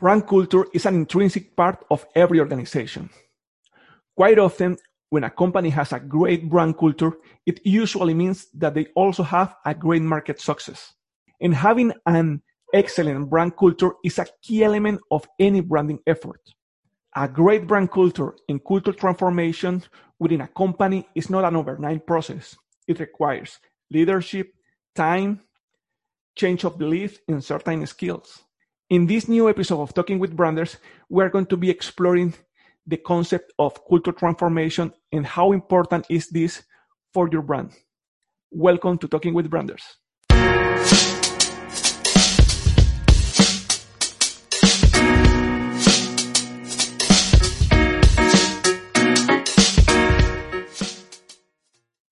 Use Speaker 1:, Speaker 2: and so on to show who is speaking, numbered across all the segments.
Speaker 1: Brand culture is an intrinsic part of every organization. Quite often, when a company has a great brand culture, it usually means that they also have a great market success. And having an excellent brand culture is a key element of any branding effort. A great brand culture and culture transformation within a company is not an overnight process. It requires leadership, time, change of belief, and certain skills. In this new episode of Talking with Branders, we are going to be exploring the concept of culture transformation and how important is this for your brand. Welcome to Talking with Branders.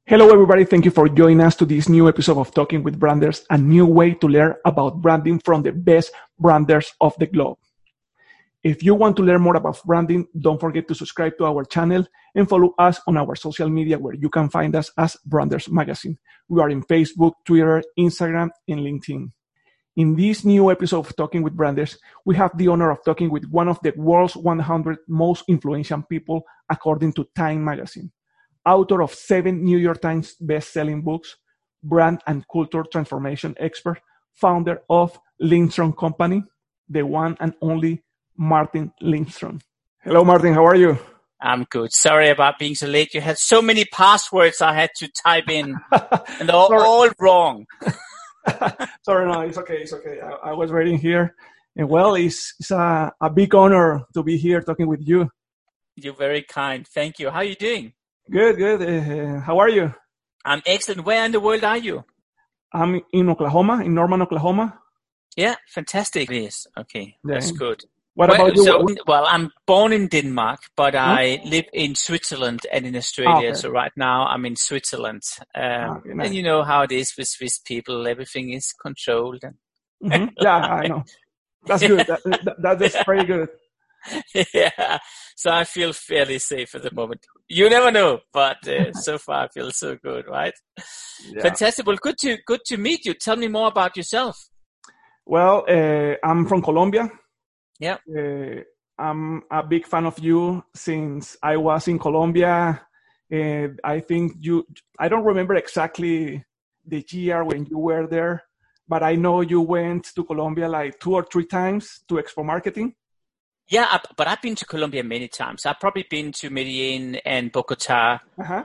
Speaker 1: Hello, everybody. Thank you for joining us to this new episode of Talking with Branders, a new way to learn about branding from the best branders of the globe. If you want to learn more about branding, don't forget to subscribe to our channel and follow us on our social media where you can find us as Branders Magazine. We are in Facebook, Twitter, Instagram, and LinkedIn. In this new episode of Talking with Branders, we have the honor of talking with one of the world's 100 most influential people according to Time Magazine author of seven New York Times best-selling books, brand and culture transformation expert, founder of Lindstrom Company, the one and only Martin Lindstrom. Hello, Martin. How are you?
Speaker 2: I'm good. Sorry about being so late. You had so many passwords I had to type in, and they're all wrong.
Speaker 1: Sorry, no, it's okay. It's okay. I, I was waiting here, and well, it's, it's a, a big honor to be here talking with you.
Speaker 2: You're very kind. Thank you. How are you doing?
Speaker 1: Good, good. Uh, how are you?
Speaker 2: I'm excellent. Where in the world are you?
Speaker 1: I'm in Oklahoma, in Norman, Oklahoma.
Speaker 2: Yeah, fantastic. Yes, okay, yeah. that's good.
Speaker 1: What well, about you?
Speaker 2: So, well, I'm born in Denmark, but huh? I live in Switzerland and in Australia. Okay. So right now I'm in Switzerland. Um, okay, nice. And you know how it is with Swiss people; everything is controlled. And
Speaker 1: mm-hmm. Yeah, I know. That's good. that, that, that's very good.
Speaker 2: yeah, so I feel fairly safe at the moment. You never know, but uh, so far I feel so good, right? Yeah. Fantastic. Well, good to good to meet you. Tell me more about yourself.
Speaker 1: Well, uh, I'm from Colombia.
Speaker 2: Yeah.
Speaker 1: Uh, I'm a big fan of you since I was in Colombia. And I think you, I don't remember exactly the year when you were there, but I know you went to Colombia like two or three times to Expo Marketing.
Speaker 2: Yeah, I, but I've been to Colombia many times. I've probably been to Medellin and Bogota uh-huh.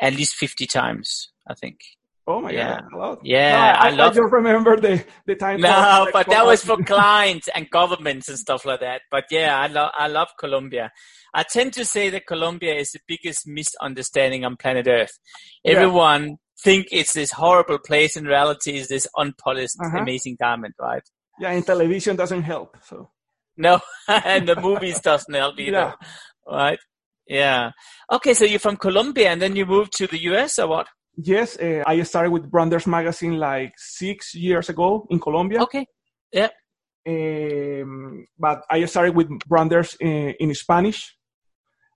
Speaker 2: at least 50 times, I think.
Speaker 1: Oh my
Speaker 2: yeah.
Speaker 1: god! Hello.
Speaker 2: Yeah,
Speaker 1: no,
Speaker 2: I,
Speaker 1: I,
Speaker 2: love.
Speaker 1: I don't remember the the time.
Speaker 2: No, but that was for clients and governments and stuff like that. But yeah, I love I love Colombia. I tend to say that Colombia is the biggest misunderstanding on planet Earth. Everyone yeah. think it's this horrible place. In reality, is this unpolished, uh-huh. amazing diamond, right?
Speaker 1: Yeah, and television doesn't help. So
Speaker 2: no, and the movies doesn't help either. Yeah. Right? Yeah. Okay, so you're from Colombia and then you moved to the US or what?
Speaker 1: Yes, uh, I started with Branders Magazine like six years ago in Colombia.
Speaker 2: Okay. Yeah.
Speaker 1: Um, but I started with Branders in, uh, in Spanish.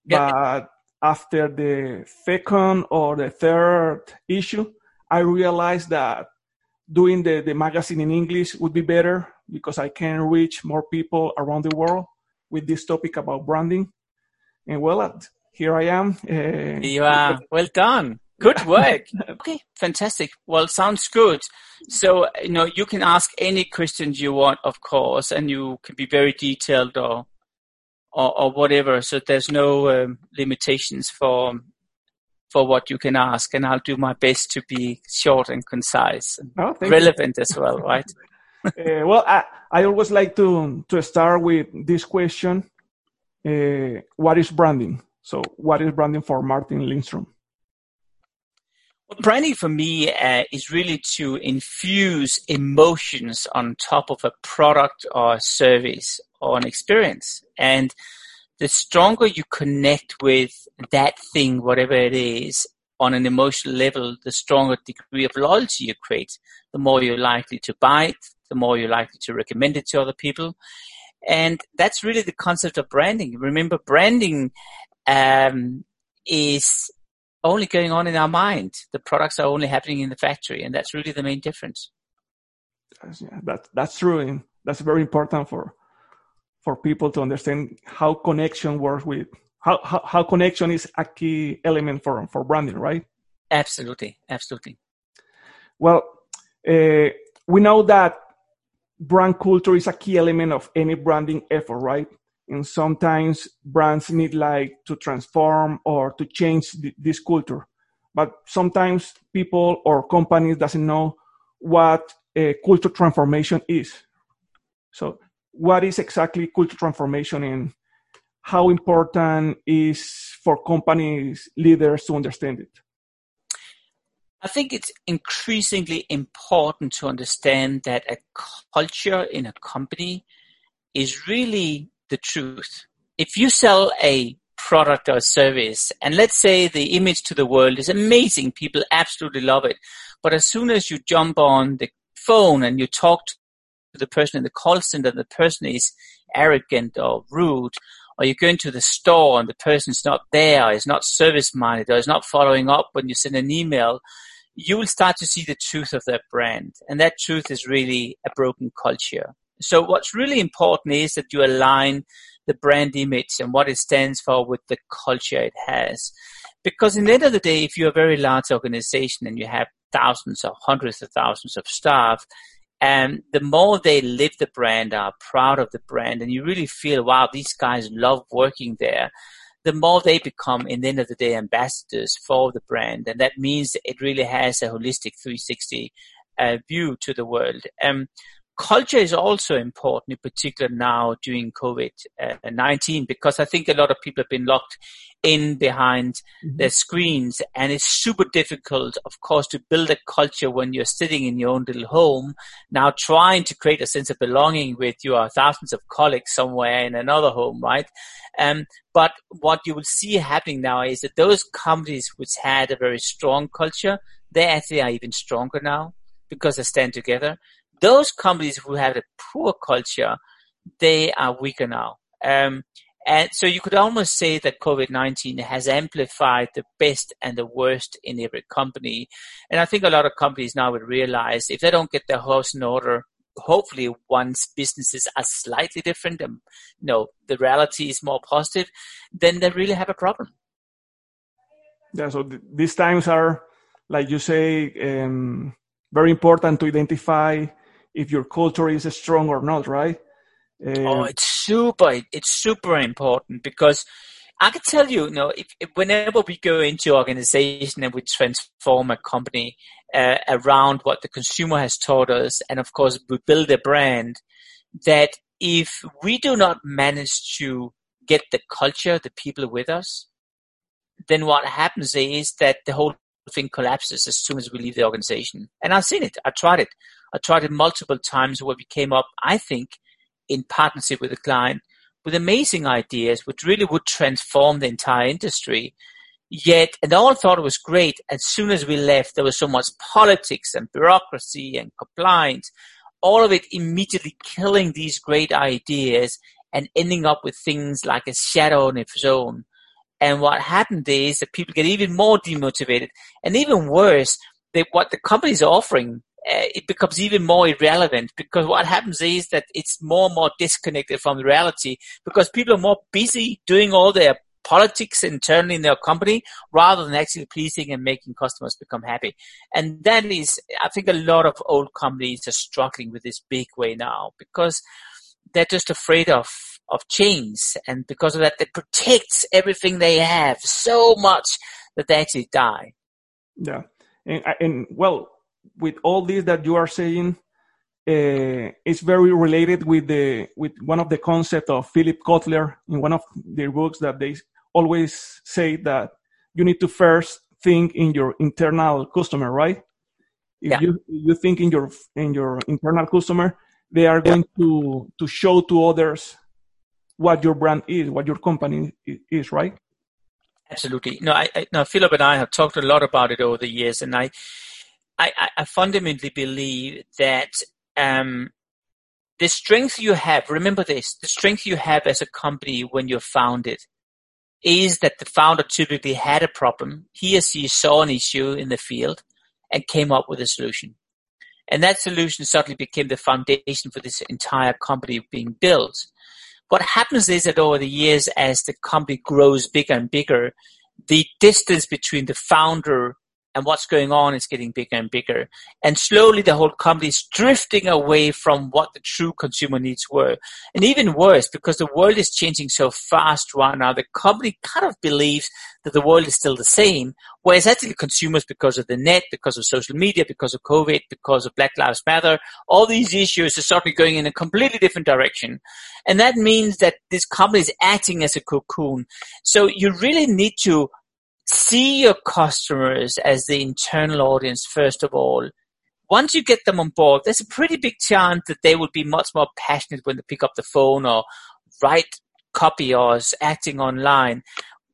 Speaker 1: Yeah. But after the second or the third issue, I realized that doing the, the magazine in English would be better because I can reach more people around the world with this topic about branding. And well, here I am.
Speaker 2: Uh, you are. Well done. Good work. okay, fantastic. Well, sounds good. So, you know, you can ask any questions you want, of course, and you can be very detailed or or, or whatever. So there's no um, limitations for for what you can ask, and I'll do my best to be short and concise and oh, relevant you. as well, right?
Speaker 1: uh, well, I, I always like to to start with this question: uh, What is branding? So, what is branding for Martin Lindstrom?
Speaker 2: Well, branding for me uh, is really to infuse emotions on top of a product or a service or an experience. And the stronger you connect with that thing, whatever it is, on an emotional level, the stronger degree of loyalty you create, the more you're likely to buy it, the more you're likely to recommend it to other people. And that's really the concept of branding. Remember, branding um, is only going on in our mind. The products are only happening in the factory, and that's really the main difference.
Speaker 1: Yeah, that, that's true. And that's very important for for people to understand how connection works with how, how, how connection is a key element for, for branding, right?
Speaker 2: Absolutely, absolutely.
Speaker 1: Well, uh, we know that brand culture is a key element of any branding effort, right? And sometimes brands need like to transform or to change th- this culture. But sometimes people or companies doesn't know what a culture transformation is. So what is exactly culture transformation and how important is for companies leaders to understand it?
Speaker 2: I think it's increasingly important to understand that a culture in a company is really the truth. If you sell a product or service, and let's say the image to the world is amazing, people absolutely love it, but as soon as you jump on the phone and you talk to the person in the call center, the person is arrogant or rude, or you go into the store and the person's not there, is not service minded, or is not following up when you send an email, you will start to see the truth of that brand. And that truth is really a broken culture. So what's really important is that you align the brand image and what it stands for with the culture it has. Because in the end of the day, if you're a very large organization and you have thousands or hundreds of thousands of staff, and the more they live the brand, are proud of the brand, and you really feel, wow, these guys love working there, the more they become, in the end of the day, ambassadors for the brand. And that means it really has a holistic 360 uh, view to the world. Um, culture is also important, in particular now during COVID-19, uh, because I think a lot of people have been locked in behind mm-hmm. their screens and it's super difficult, of course, to build a culture when you're sitting in your own little home, now trying to create a sense of belonging with your thousands of colleagues somewhere in another home, right? Um, but what you will see happening now is that those companies which had a very strong culture, they actually are even stronger now because they stand together those companies who have a poor culture, they are weaker now. Um, and so you could almost say that COVID-19 has amplified the best and the worst in every company. And I think a lot of companies now would realize if they don't get their house in order, hopefully once businesses are slightly different and you know the reality is more positive, then they really have a problem.
Speaker 1: Yeah, so th- these times are, like you say, um, very important to identify if your culture is strong or not, right?
Speaker 2: oh, it's super. It's super important because I can tell you, you know, if, if whenever we go into organization and we transform a company uh, around what the consumer has taught us, and of course we build a brand, that if we do not manage to get the culture, the people with us, then what happens is that the whole thing collapses as soon as we leave the organization. And I've seen it. I tried it. I tried it multiple times where we came up, I think, in partnership with the client with amazing ideas which really would transform the entire industry. Yet, and all thought it was great. As soon as we left, there was so much politics and bureaucracy and compliance, all of it immediately killing these great ideas and ending up with things like a shadow on its own. And what happened is that people get even more demotivated and even worse, they, what the companies are offering uh, it becomes even more irrelevant because what happens is that it's more and more disconnected from reality because people are more busy doing all their politics internally in their company rather than actually pleasing and making customers become happy. And that is, I think a lot of old companies are struggling with this big way now because they're just afraid of of change and because of that they protect everything they have so much that they actually die.
Speaker 1: Yeah. And, and well, with all this that you are saying, uh, it's very related with the with one of the concept of Philip Kotler in one of their books that they always say that you need to first think in your internal customer, right? If yeah. you you think in your in your internal customer, they are going yeah. to to show to others what your brand is, what your company is, right?
Speaker 2: Absolutely. No, I, I no, Philip and I have talked a lot about it over the years, and I, I, I fundamentally believe that um, the strength you have. Remember this: the strength you have as a company when you're founded is that the founder typically had a problem. He or she saw an issue in the field and came up with a solution. And that solution suddenly became the foundation for this entire company being built. What happens is that over the years, as the company grows bigger and bigger, the distance between the founder and what's going on is getting bigger and bigger. And slowly the whole company is drifting away from what the true consumer needs were. And even worse, because the world is changing so fast right now, the company kind of believes that the world is still the same, whereas actually consumers, because of the net, because of social media, because of COVID, because of Black Lives Matter, all these issues are suddenly going in a completely different direction. And that means that this company is acting as a cocoon. So you really need to see your customers as the internal audience first of all. Once you get them on board, there's a pretty big chance that they will be much more passionate when they pick up the phone or write copy or acting online.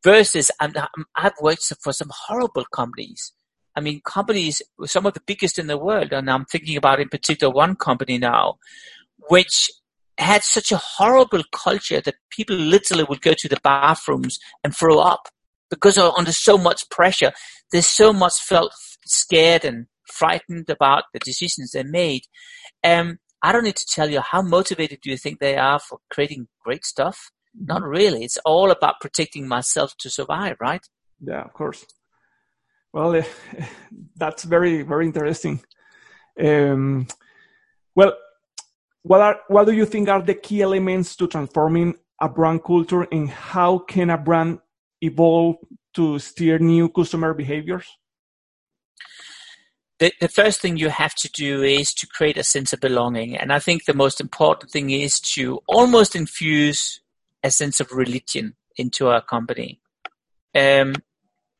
Speaker 2: Versus, um, i have worked for some horrible companies. I mean, companies, some of the biggest in the world, and I'm thinking about in particular one company now, which had such a horrible culture that people literally would go to the bathrooms and throw up because they're under so much pressure. They're so much felt scared and frightened about the decisions they made. Um, I don't need to tell you how motivated do you think they are for creating great stuff? Not really. It's all about protecting myself to survive, right?
Speaker 1: Yeah, of course. Well, uh, that's very, very interesting. Um, well, what are what do you think are the key elements to transforming a brand culture, and how can a brand evolve to steer new customer behaviors?
Speaker 2: The, the first thing you have to do is to create a sense of belonging. And I think the most important thing is to almost infuse a sense of religion into our company. Um,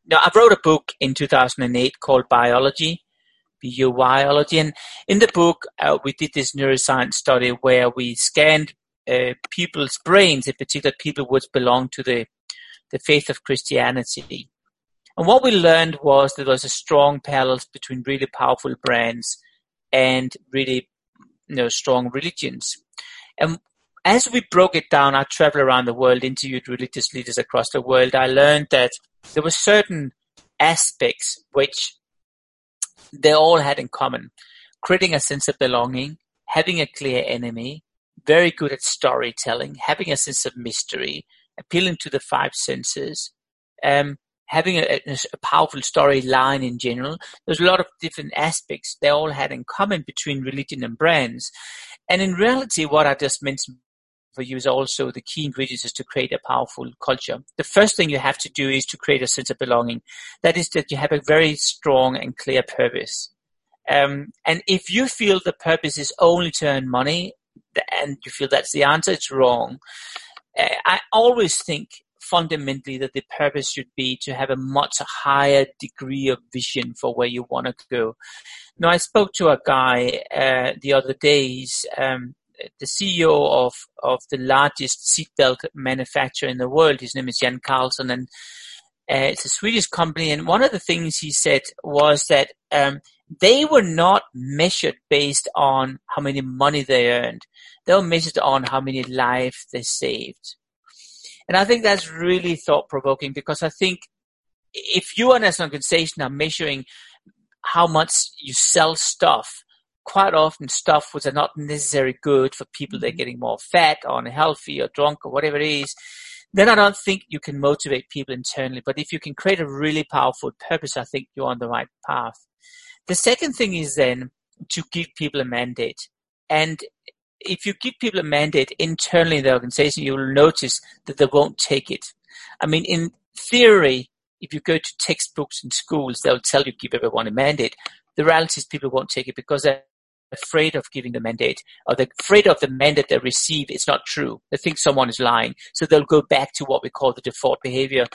Speaker 2: now, I wrote a book in 2008 called Buyology, B-U-Y-ology. And in the book, uh, we did this neuroscience study where we scanned uh, people's brains, in particular people would belong to the the faith of Christianity. And what we learned was there was a strong parallels between really powerful brands and really you know, strong religions. And as we broke it down, I traveled around the world, interviewed religious leaders across the world. I learned that there were certain aspects which they all had in common. Creating a sense of belonging, having a clear enemy, very good at storytelling, having a sense of mystery, appealing to the five senses, um, having a, a powerful storyline in general. There's a lot of different aspects they all had in common between religion and brands. And in reality, what I just mentioned for you is also the key ingredients is to create a powerful culture. The first thing you have to do is to create a sense of belonging. That is that you have a very strong and clear purpose. Um, and if you feel the purpose is only to earn money and you feel that's the answer, it's wrong. I always think fundamentally that the purpose should be to have a much higher degree of vision for where you want to go. Now, I spoke to a guy uh, the other days, um, the CEO of, of the largest seatbelt manufacturer in the world. His name is Jan Carlson, and uh, it's a Swedish company. And one of the things he said was that um, they were not measured based on how many money they earned. They were measured on how many lives they saved. And I think that's really thought provoking because I think if you as an organization are measuring how much you sell stuff, quite often stuff which are not necessarily good for people that are mm-hmm. getting more fat or unhealthy or drunk or whatever it is, then I don't think you can motivate people internally. But if you can create a really powerful purpose, I think you're on the right path. The second thing is then to give people a mandate. And if you give people a mandate internally in the organization, you will notice that they won't take it. I mean, in theory, if you go to textbooks in schools, they'll tell you give everyone a mandate. The reality is people won't take it because they're afraid of giving the mandate or they're afraid of the mandate they receive. It's not true. They think someone is lying. So they'll go back to what we call the default behavior.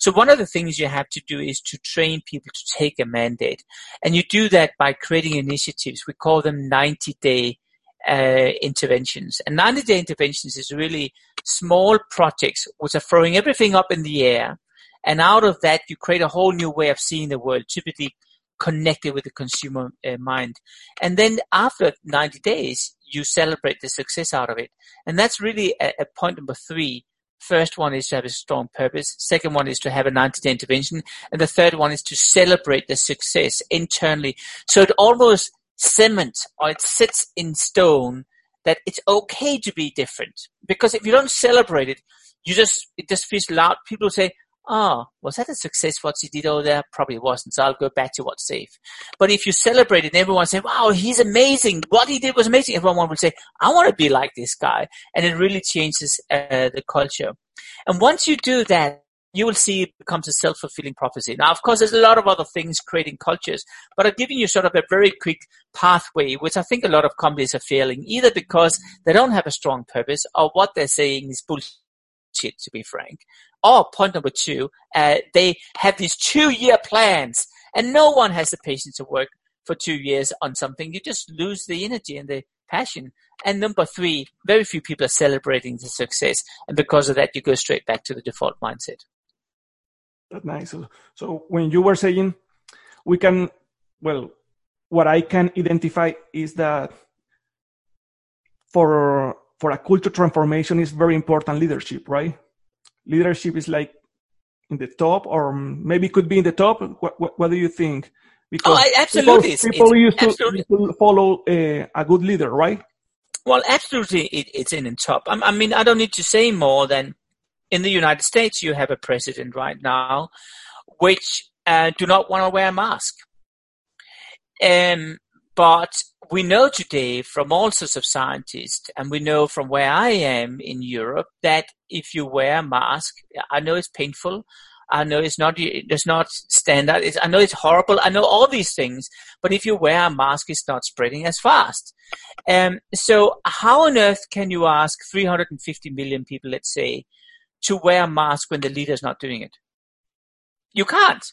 Speaker 2: So one of the things you have to do is to train people to take a mandate. And you do that by creating initiatives. We call them 90 day uh, interventions. And 90 day interventions is really small projects which are throwing everything up in the air. And out of that, you create a whole new way of seeing the world, typically connected with the consumer uh, mind. And then after 90 days, you celebrate the success out of it. And that's really a, a point number three. First one is to have a strong purpose. Second one is to have a 90 day intervention. And the third one is to celebrate the success internally. So it almost cements or it sits in stone that it's okay to be different. Because if you don't celebrate it, you just, it just feels loud. People say, ah, oh, was that a success what he did over there? Probably wasn't. So I'll go back to what's safe. But if you celebrate it and everyone say, wow, he's amazing. What he did was amazing. Everyone will say, I want to be like this guy. And it really changes uh, the culture. And once you do that, you will see it becomes a self-fulfilling prophecy. Now, of course, there's a lot of other things creating cultures, but I've given you sort of a very quick pathway, which I think a lot of companies are failing, either because they don't have a strong purpose or what they're saying is bullshit to be frank. Or point number two, uh, they have these two-year plans, and no one has the patience to work for two years on something. You just lose the energy and the passion. And number three, very few people are celebrating the success, and because of that, you go straight back to the default mindset.
Speaker 1: That's nice. So, so when you were saying we can, well, what I can identify is that for for a culture transformation is very important leadership, right? Leadership is like in the top, or maybe could be in the top. What, what, what do you think?
Speaker 2: Oh, because oh, absolutely.
Speaker 1: people, people used, to, absolutely. used, to, follow a, a, good leader, right?
Speaker 2: Well, absolutely, it, it's in the top. I, I mean, I don't need to say more than in the United States, you have a president right now which uh, do not want to wear a mask. Um, but we know today from all sorts of scientists, and we know from where I am in Europe, that if you wear a mask, I know it's painful. I know it's not, it's not standard. It's, I know it's horrible. I know all these things, but if you wear a mask, it's not spreading as fast. Um, so how on earth can you ask 350 million people, let's say, to wear a mask when the leader is not doing it. You can't.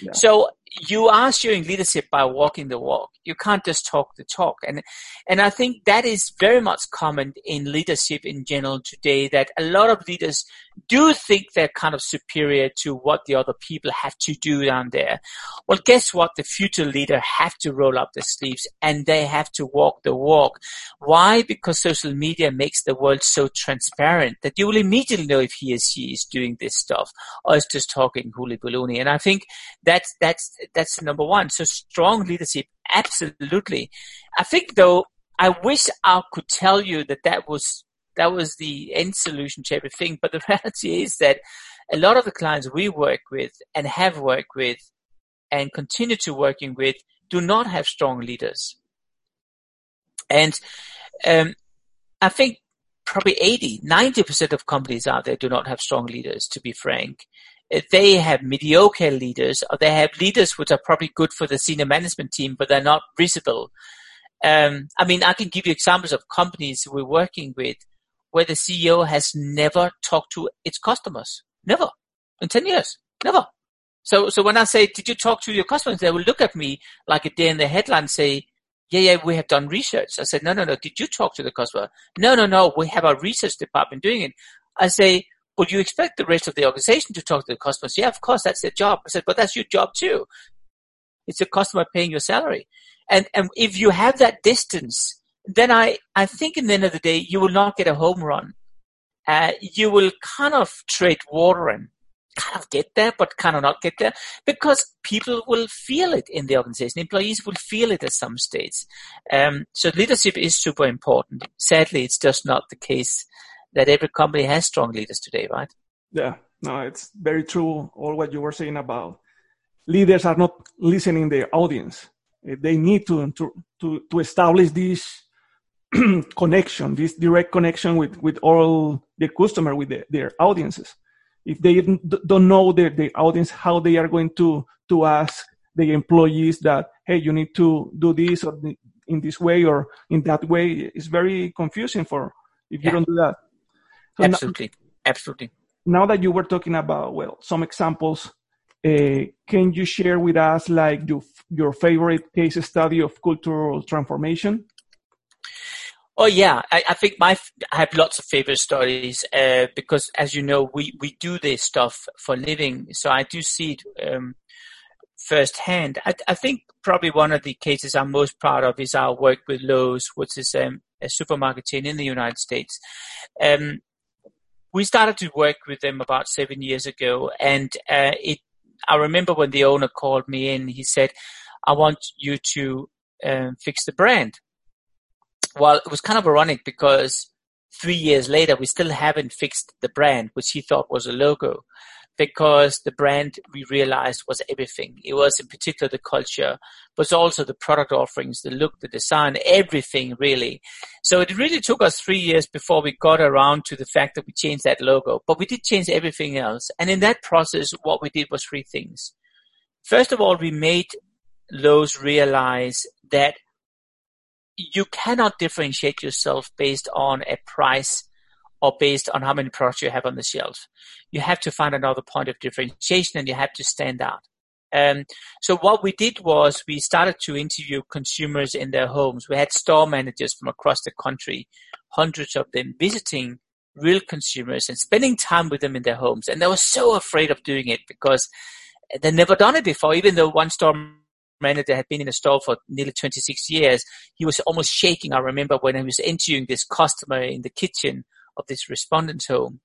Speaker 2: Yeah. So you are showing leadership by walking the walk. You can't just talk the talk. And, and I think that is very much common in leadership in general today that a lot of leaders do think they're kind of superior to what the other people have to do down there. Well, guess what? The future leader have to roll up their sleeves and they have to walk the walk. Why? Because social media makes the world so transparent that you will immediately know if he or she is doing this stuff or is just talking hooly baloney. And I think that's, that's, that's number one. So strong leadership, absolutely. I think though, I wish I could tell you that that was that was the end solution to everything. But the reality is that a lot of the clients we work with and have worked with and continue to working with do not have strong leaders. And um, I think probably 80, 90% of companies out there do not have strong leaders, to be frank they have mediocre leaders or they have leaders which are probably good for the senior management team, but they're not visible. Um, I mean, I can give you examples of companies we're working with where the CEO has never talked to its customers. Never. In 10 years. Never. So, so when I say, did you talk to your customers? They will look at me like a day in the headline and say, yeah, yeah, we have done research. I said, no, no, no. Did you talk to the customer? No, no, no. We have our research department doing it. I say, would you expect the rest of the organization to talk to the customers? Yeah, of course, that's their job. I said, but that's your job too. It's a customer paying your salary. And, and if you have that distance, then I, I think in the end of the day, you will not get a home run. Uh, you will kind of trade water and kind of get there, but kind of not get there because people will feel it in the organization. Employees will feel it at some stage. Um, so leadership is super important. Sadly, it's just not the case that every company has strong leaders today, right?
Speaker 1: Yeah, no, it's very true. All what you were saying about leaders are not listening their audience. Eh, they need to to to, to establish this connection, this direct connection with with all the customer, with the, their audiences. If they don't know their, their audience, how they are going to to ask the employees that hey, you need to do this or in this way or in that way, it's very confusing for if you don't do that.
Speaker 2: So absolutely, now, absolutely.
Speaker 1: Now that you were talking about well, some examples, uh, can you share with us like your your favorite case study of cultural transformation?
Speaker 2: Oh yeah, I, I, think my I have lots of favorite stories uh, because, as you know, we we do this stuff for living, so I do see it um, firsthand. I, I, think probably one of the cases I'm most proud of is our work with Lowe's, which is um, a supermarket chain in the United States. Um, we started to work with them about seven years ago, and uh, it. I remember when the owner called me in, he said, "I want you to um, fix the brand." well, it was kind of ironic because three years later, we still haven't fixed the brand, which he thought was a logo, because the brand we realized was everything. It was in particular the culture, but also the product offerings, the look, the design, everything really. So it really took us three years before we got around to the fact that we changed that logo, but we did change everything else. And in that process, what we did was three things. First of all, we made Lowe's realize that you cannot differentiate yourself based on a price or based on how many products you have on the shelf. You have to find another point of differentiation and you have to stand out. Um, so what we did was we started to interview consumers in their homes. We had store managers from across the country, hundreds of them visiting real consumers and spending time with them in their homes. And they were so afraid of doing it because they'd never done it before, even though one store manager had been in the store for nearly 26 years. He was almost shaking. I remember when he was interviewing this customer in the kitchen of this respondent's home.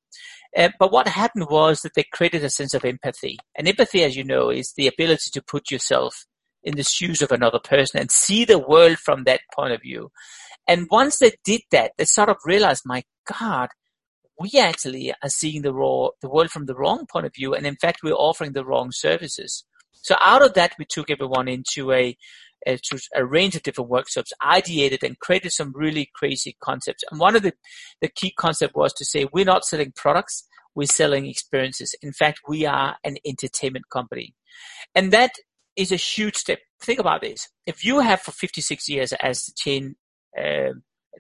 Speaker 2: Uh, but what happened was that they created a sense of empathy. And empathy, as you know, is the ability to put yourself in the shoes of another person and see the world from that point of view. And once they did that, they sort of realized, my God, we actually are seeing the raw, the world from the wrong point of view. And in fact, we're offering the wrong services. So out of that, we took everyone into a, a, to a range of different workshops, ideated and created some really crazy concepts. And one of the, the key concept was to say, we're not selling products, we're selling experiences. In fact, we are an entertainment company. And that is a huge step. Think about this. If you have for 56 years as the chain, uh,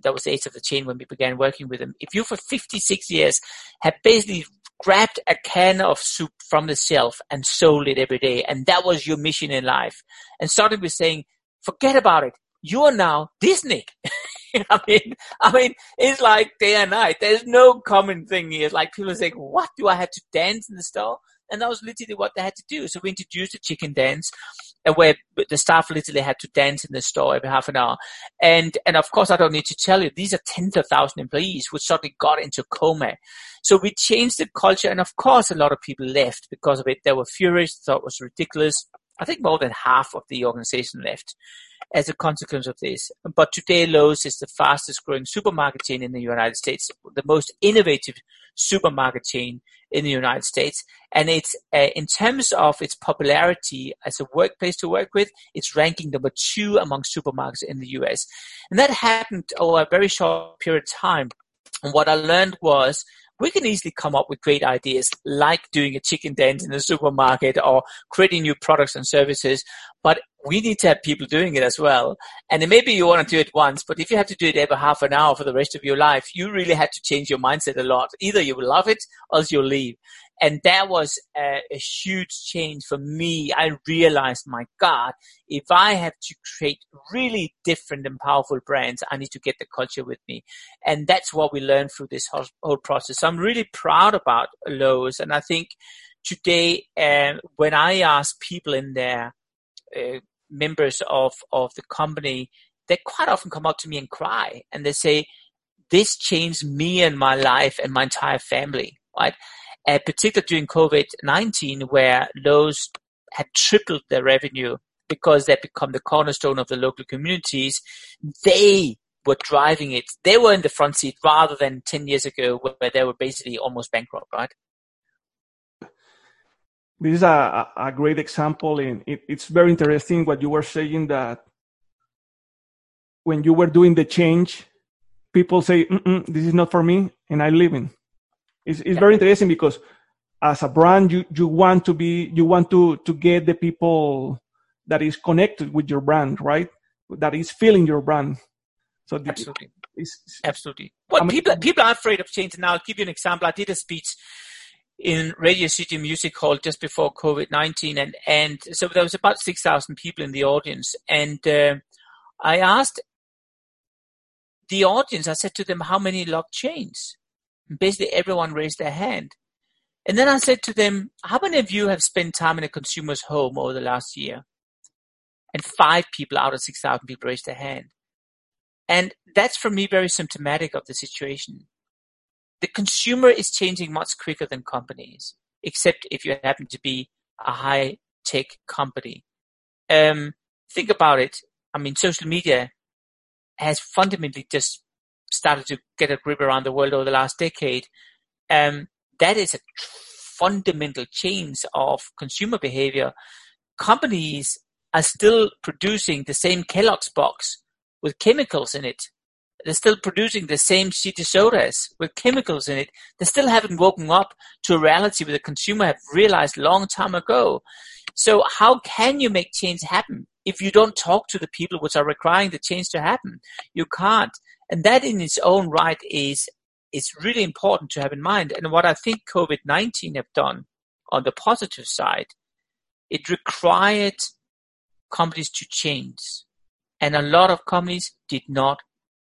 Speaker 2: that was the age of the chain when we began working with them. If you for 56 years have basically grabbed a can of soup from the shelf and sold it every day. And that was your mission in life. And started with saying, forget about it. You are now Disney. I mean, I mean, it's like day and night. There's no common thing here. It's like people saying, what do I have to dance in the store? And that was literally what they had to do. So we introduced the chicken dance uh, where the staff literally had to dance in the store every half an hour. And, and of course, I don't need to tell you, these are tens of thousands of employees which suddenly got into coma. So we changed the culture. And of course, a lot of people left because of it. They were furious, thought it was ridiculous. I think more than half of the organization left as a consequence of this. But today, Lowe's is the fastest growing supermarket chain in the United States, the most innovative supermarket chain in the United States. And it's, uh, in terms of its popularity as a workplace to work with, it's ranking number two among supermarkets in the US. And that happened over a very short period of time. And what I learned was we can easily come up with great ideas like doing a chicken dance in the supermarket or creating new products and services. But we need to have people doing it as well. And maybe you want to do it once, but if you have to do it every half an hour for the rest of your life, you really have to change your mindset a lot. Either you will love it or else you'll leave. And that was a, a huge change for me. I realized, my God, if I have to create really different and powerful brands, I need to get the culture with me. And that's what we learned through this whole, whole process. So I'm really proud about Lowe's. And I think today, uh, when I ask people in there, uh, members of, of the company, they quite often come up to me and cry and they say, this changed me and my life and my entire family, right? Uh, particularly during COVID-19 where Lowe's had tripled their revenue because they become the cornerstone of the local communities. They were driving it. They were in the front seat rather than 10 years ago where they were basically almost bankrupt, right?
Speaker 1: This is a, a great example and it, it's very interesting what you were saying that when you were doing the change, people say, this is not for me and I live in. It's, it's yeah. very interesting because as a brand, you, you want to be, you want to, to get the people that is connected with your brand, right? That is feeling your brand.
Speaker 2: So the, absolutely, it's, absolutely. Well, I mean, people people are afraid of change. And I'll give you an example. I did a speech in Radio City Music Hall just before COVID nineteen, and and so there was about six thousand people in the audience, and uh, I asked the audience, I said to them, how many love chains? Basically everyone raised their hand. And then I said to them, how many of you have spent time in a consumer's home over the last year? And five people out of 6,000 people raised their hand. And that's for me very symptomatic of the situation. The consumer is changing much quicker than companies, except if you happen to be a high tech company. Um, think about it. I mean, social media has fundamentally just started to get a grip around the world over the last decade. Um, that is a fundamental change of consumer behavior. Companies are still producing the same Kellogg's box with chemicals in it. They're still producing the same shitty sodas with chemicals in it. They still haven't woken up to a reality where the consumer have realized long time ago. So how can you make change happen if you don't talk to the people which are requiring the change to happen? You can't. And that in its own right is is really important to have in mind. And what I think COVID-19 have done on the positive side, it required companies to change. And a lot of companies did not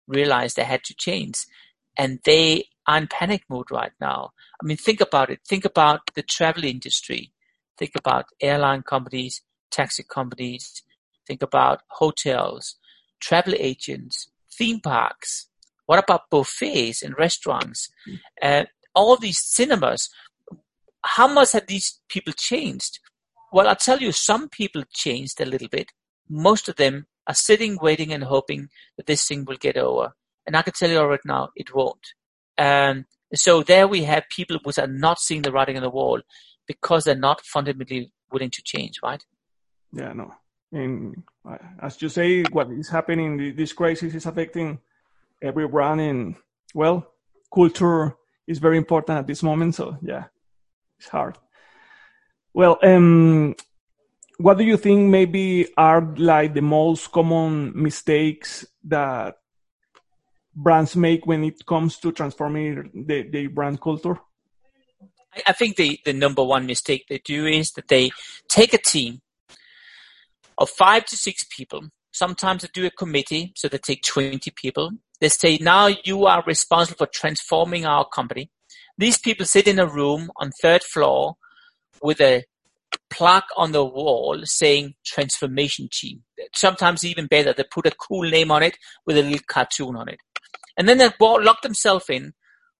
Speaker 2: realize they had to change. And they are in panic mode right now. I mean, think about it. Think about the travel industry. Think about airline companies, taxi companies. Think about hotels, travel agents, theme parks, what about buffets and restaurants? Uh, all these cinemas. How much have these people changed? Well, I'll tell you, some people changed a little bit. Most of them are sitting, waiting, and hoping that this thing will get over. And I can tell you right now, it won't. Um, so there we have people who are not seeing the writing on the wall because they're not fundamentally willing to change, right?
Speaker 1: Yeah, no. And as you say, what is happening, this crisis is affecting every brand and well culture is very important at this moment so yeah it's hard. Well um what do you think maybe are like the most common mistakes that brands make when it comes to transforming the, the brand culture?
Speaker 2: I think the, the number one mistake they do is that they take a team of five to six people sometimes they do a committee so they take 20 people they say, now you are responsible for transforming our company. These people sit in a room on third floor with a plaque on the wall saying transformation team. Sometimes even better, they put a cool name on it with a little cartoon on it. And then they lock themselves in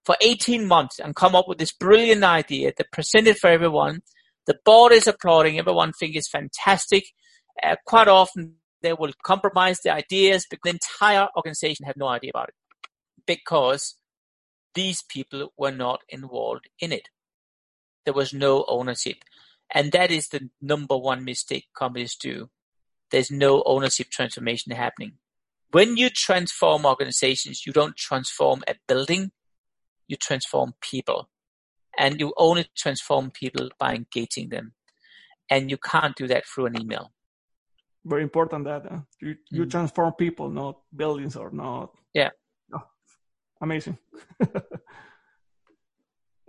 Speaker 2: for 18 months and come up with this brilliant idea. They present it for everyone. The board is applauding. Everyone thinks it's fantastic. Uh, quite often they will compromise the ideas, but the entire organization have no idea about it because these people were not involved in it. There was no ownership. And that is the number one mistake companies do. There's no ownership transformation happening. When you transform organizations, you don't transform a building, you transform people. And you only transform people by engaging them. And you can't do that through an email
Speaker 1: very important that uh, you, you mm. transform people, not buildings or not.
Speaker 2: Yeah.
Speaker 1: Oh, amazing. uh,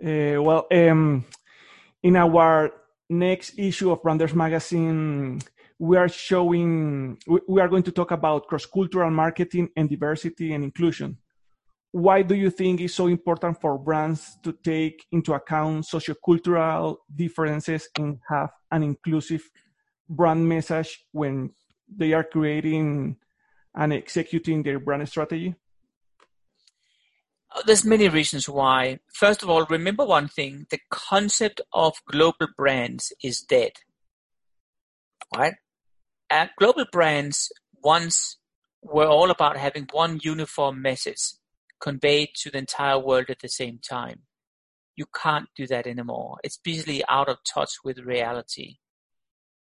Speaker 1: well, um, in our next issue of Branders Magazine, we are showing, we are going to talk about cross cultural marketing and diversity and inclusion. Why do you think it's so important for brands to take into account sociocultural differences and have an inclusive brand message when they are creating and executing their brand strategy?
Speaker 2: Uh, there's many reasons why. First of all, remember one thing: the concept of global brands is dead. Right? Global brands once were all about having one uniform message conveyed to the entire world at the same time. You can't do that anymore. It's basically out of touch with reality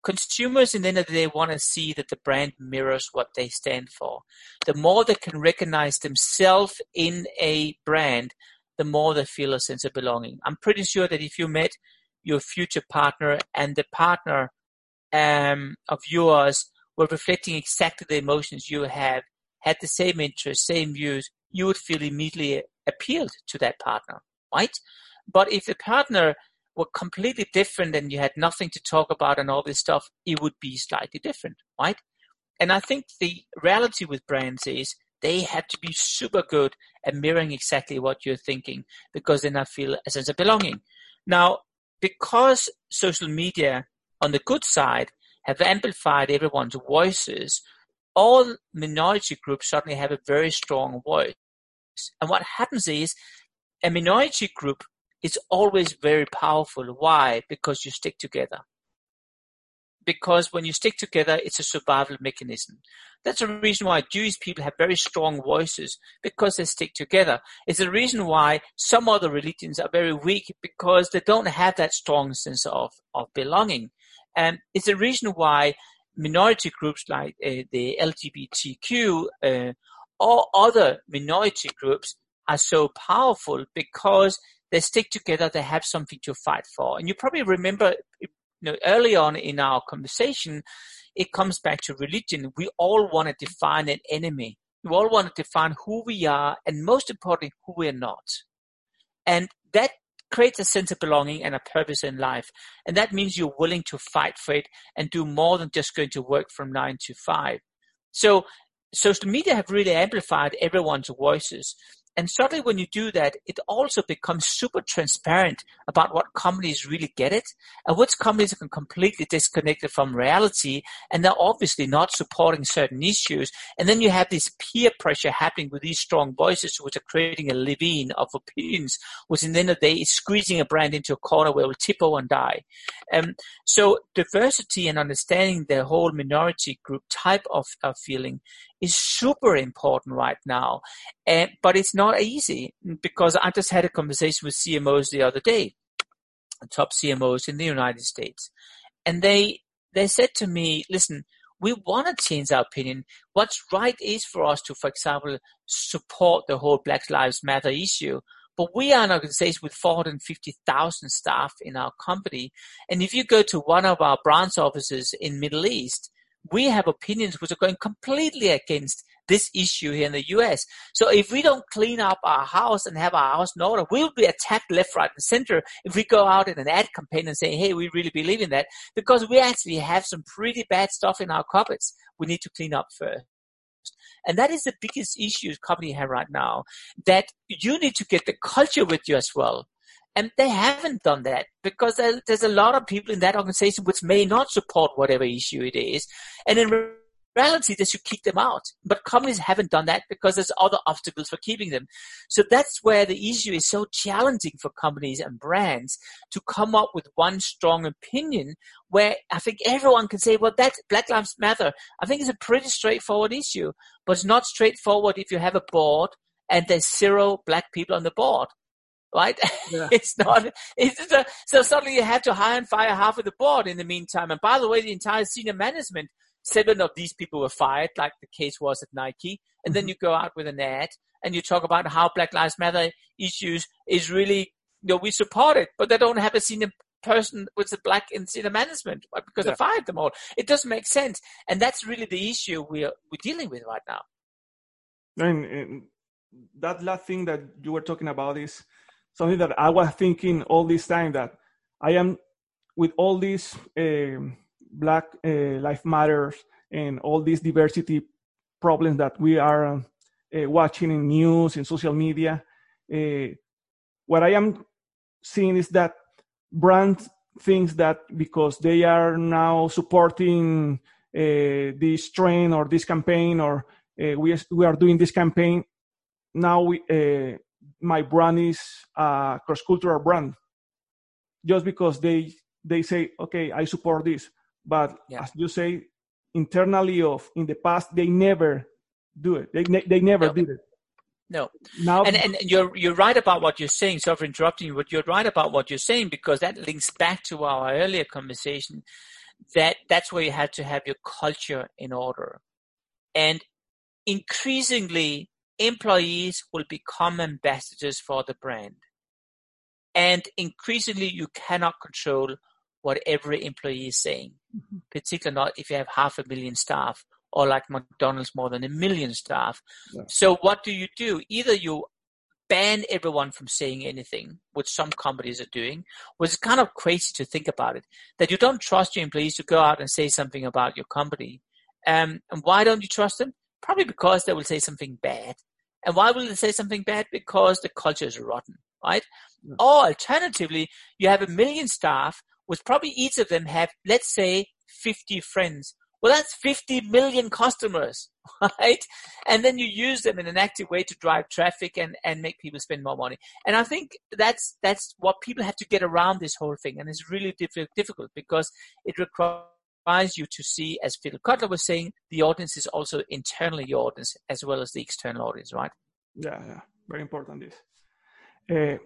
Speaker 2: consumers in the end of the day want to see that the brand mirrors what they stand for. The more they can recognize themselves in a brand, the more they feel a sense of belonging. I'm pretty sure that if you met your future partner and the partner um, of yours were reflecting exactly the emotions you have, had the same interests, same views, you would feel immediately appealed to that partner, right? But if the partner were completely different and you had nothing to talk about and all this stuff, it would be slightly different, right? And I think the reality with brands is they have to be super good at mirroring exactly what you're thinking because then I feel a sense of belonging. Now, because social media on the good side have amplified everyone's voices, all minority groups suddenly have a very strong voice. And what happens is a minority group is always very powerful. Why? Because you stick together. Because when you stick together, it's a survival mechanism. That's the reason why Jewish people have very strong voices because they stick together. It's the reason why some other religions are very weak because they don't have that strong sense of, of belonging. And it's the reason why minority groups like uh, the LGBTQ uh, or other minority groups are so powerful because they stick together, they have something to fight for. And you probably remember, you know, early on in our conversation, it comes back to religion. We all want to define an enemy. We all want to define who we are and most importantly, who we're not. And that creates a sense of belonging and a purpose in life. And that means you're willing to fight for it and do more than just going to work from nine to five. So social media have really amplified everyone's voices. And suddenly when you do that, it also becomes super transparent about what companies really get it and which companies are completely disconnected from reality and they're obviously not supporting certain issues. And then you have this peer pressure happening with these strong voices which are creating a levine of opinions, which in the end of the day is squeezing a brand into a corner where it will tip over and die. Um, so diversity and understanding the whole minority group type of, of feeling is super important right now. And, but it's not easy because I just had a conversation with CMOs the other day, top CMOs in the United States. And they, they said to me, listen, we want to change our opinion. What's right is for us to, for example, support the whole Black Lives Matter issue. But we are an organization with 450,000 staff in our company. And if you go to one of our branch offices in Middle East, we have opinions which are going completely against this issue here in the US. So if we don't clean up our house and have our house in order, we'll be attacked left, right, and center if we go out in an ad campaign and say, hey, we really believe in that because we actually have some pretty bad stuff in our cupboards we need to clean up first. And that is the biggest issue company have right now, that you need to get the culture with you as well. And they haven't done that because there's a lot of people in that organization which may not support whatever issue it is. And in reality, they should keep them out. But companies haven't done that because there's other obstacles for keeping them. So that's where the issue is so challenging for companies and brands to come up with one strong opinion where I think everyone can say, well, that's Black Lives Matter. I think it's a pretty straightforward issue, but it's not straightforward if you have a board and there's zero black people on the board right? Yeah. it's not. It's a, so suddenly you have to hire and fire half of the board in the meantime. And by the way, the entire senior management, seven of these people were fired, like the case was at Nike. And mm-hmm. then you go out with an ad and you talk about how Black Lives Matter issues is really, you know, we support it, but they don't have a senior person with the black in senior management because yeah. they fired them all. It doesn't make sense, and that's really the issue we're we're dealing with right now.
Speaker 1: And, and that last thing that you were talking about is something that I was thinking all this time that I am with all these uh, Black uh, Life Matters and all these diversity problems that we are uh, watching in news and social media. Uh, what I am seeing is that brands think that because they are now supporting this train or this campaign or we, we are doing this campaign, now we, my brand is a cross-cultural brand. Just because they they say okay i support this. But yeah. as you say internally of in the past they never do it. They, they never no. did it.
Speaker 2: No. Now and, and you're you're right about what you're saying. Sorry for interrupting you but you're right about what you're saying because that links back to our earlier conversation that that's where you have to have your culture in order. And increasingly employees will become ambassadors for the brand. And increasingly, you cannot control what every employee is saying, mm-hmm. particularly not if you have half a million staff or like McDonald's more than a million staff. Yeah. So what do you do? Either you ban everyone from saying anything, which some companies are doing, which is kind of crazy to think about it, that you don't trust your employees to go out and say something about your company. Um, and why don't you trust them? Probably because they will say something bad. And why will they say something bad? Because the culture is rotten, right? Mm. Or alternatively, you have a million staff, which probably each of them have, let's say, 50 friends. Well, that's 50 million customers, right? And then you use them in an active way to drive traffic and, and make people spend more money. And I think that's, that's what people have to get around this whole thing. And it's really diff- difficult because it requires you to see, as Phil Kotler was saying, the audience is also internally your audience as well as the external audience, right?
Speaker 1: Yeah, yeah. Very important this. Uh,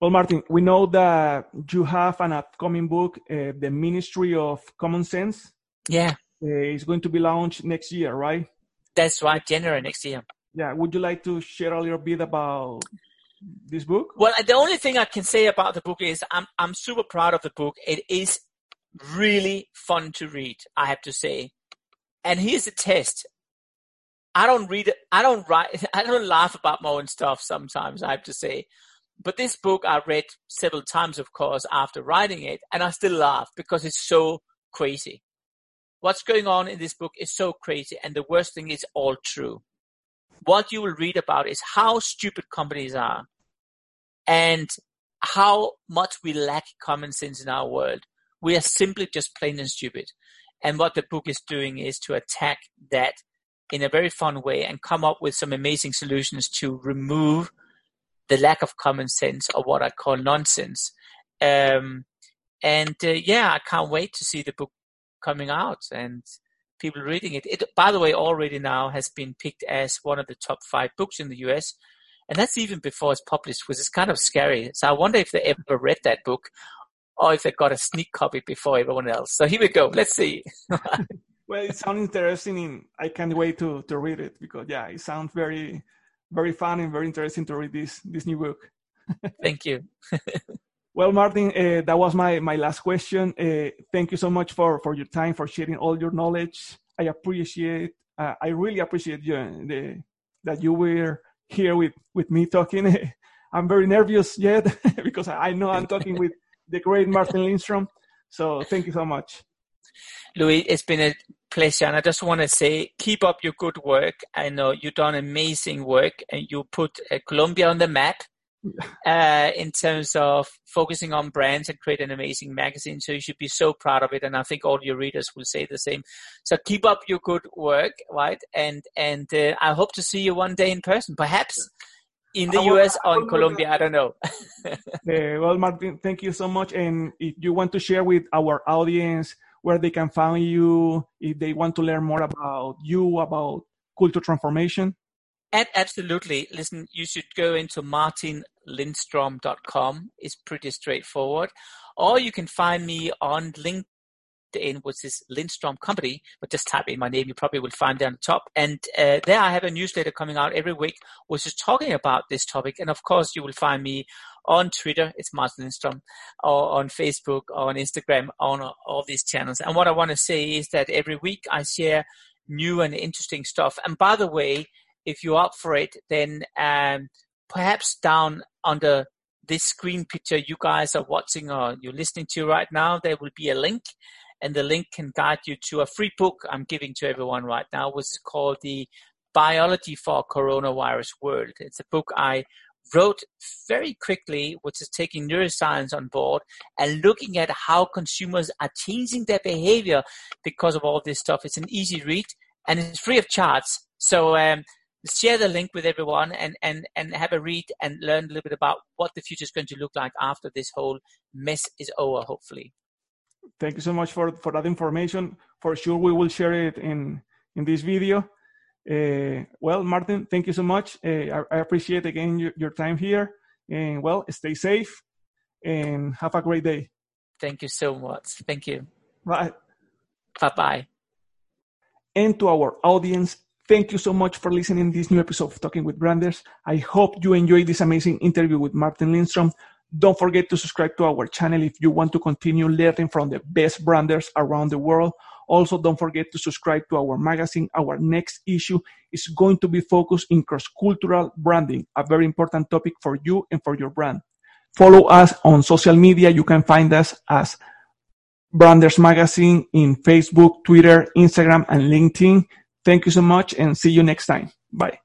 Speaker 1: well, Martin, we know that you have an upcoming book, uh, The Ministry of Common Sense.
Speaker 2: Yeah.
Speaker 1: Uh, it's going to be launched next year, right?
Speaker 2: That's right, January next year.
Speaker 1: Yeah. Would you like to share a little bit about this book?
Speaker 2: Well, the only thing I can say about the book is I'm I'm super proud of the book. It is really fun to read, I have to say. And here's a test. I don't read it. I don't write. I don't laugh about my own stuff sometimes. I have to say, but this book I read several times, of course, after writing it, and I still laugh because it's so crazy what's going on in this book is so crazy, and the worst thing is all true. What you will read about is how stupid companies are and how much we lack common sense in our world. We are simply just plain and stupid. And what the book is doing is to attack that in a very fun way and come up with some amazing solutions to remove the lack of common sense or what I call nonsense. Um, and uh, yeah, I can't wait to see the book coming out and people reading it. It, by the way, already now has been picked as one of the top five books in the US. And that's even before it's published, which is kind of scary. So I wonder if they ever read that book or if they got a sneak copy before everyone else. So here we go. Let's see.
Speaker 1: well, it sounds interesting. And I can't wait to, to read it because, yeah, it sounds very, very fun and very interesting to read this, this new book.
Speaker 2: Thank you.
Speaker 1: Well, Martin, uh, that was my, my last question. Uh, thank you so much for, for your time, for sharing all your knowledge. I appreciate, uh, I really appreciate you, the, that you were here with, with me talking. I'm very nervous yet because I know I'm talking with the great Martin Lindstrom. So thank you so much.
Speaker 2: Louis, it's been a pleasure. And I just want to say, keep up your good work. I know you've done amazing work and you put uh, Colombia on the map uh, in terms of focusing on brands and create an amazing magazine. So you should be so proud of it, and I think all your readers will say the same. So keep up your good work, right? And and uh, I hope to see you one day in person, perhaps in the US or in Colombia. I don't know.
Speaker 1: uh, well, Martin, thank you so much. And if you want to share with our audience where they can find you, if they want to learn more about you, about culture transformation.
Speaker 2: And absolutely. Listen, you should go into martinlindstrom.com. It's pretty straightforward. Or you can find me on LinkedIn, which is Lindstrom Company, but just type in my name, you probably will find it on the top. And uh, there I have a newsletter coming out every week, which is talking about this topic. And of course, you will find me on Twitter, it's Martin Lindstrom, or on Facebook, or on Instagram, on all these channels. And what I want to say is that every week I share new and interesting stuff. And by the way, if you're up for it, then um, perhaps down under this screen picture you guys are watching or you're listening to right now, there will be a link, and the link can guide you to a free book I'm giving to everyone right now, which is called the Buyology for Coronavirus World. It's a book I wrote very quickly, which is taking neuroscience on board and looking at how consumers are changing their behavior because of all this stuff. It's an easy read and it's free of charge. So um, share the link with everyone and, and, and have a read and learn a little bit about what the future is going to look like after this whole mess is over, hopefully.
Speaker 1: Thank you so much for, for that information. For sure, we will share it in, in this video. Uh, well, Martin, thank you so much. Uh, I, I, appreciate again your, your time here. And well, stay safe and have a great day.
Speaker 2: Thank you so much. Thank you.
Speaker 1: Bye.
Speaker 2: Bye bye.
Speaker 1: And to our audience, Thank you so much for listening to this new episode of Talking with Branders. I hope you enjoyed this amazing interview with Martin Lindstrom. Don't forget to subscribe to our channel if you want to continue learning from the best branders around the world. Also, don't forget to subscribe to our magazine. Our next issue is going to be focused in cross-cultural branding, a very important topic for you and for your brand. Follow us on social media. You can find us as Branders Magazine in Facebook, Twitter, Instagram, and LinkedIn. Thank you so much and see you next time. Bye.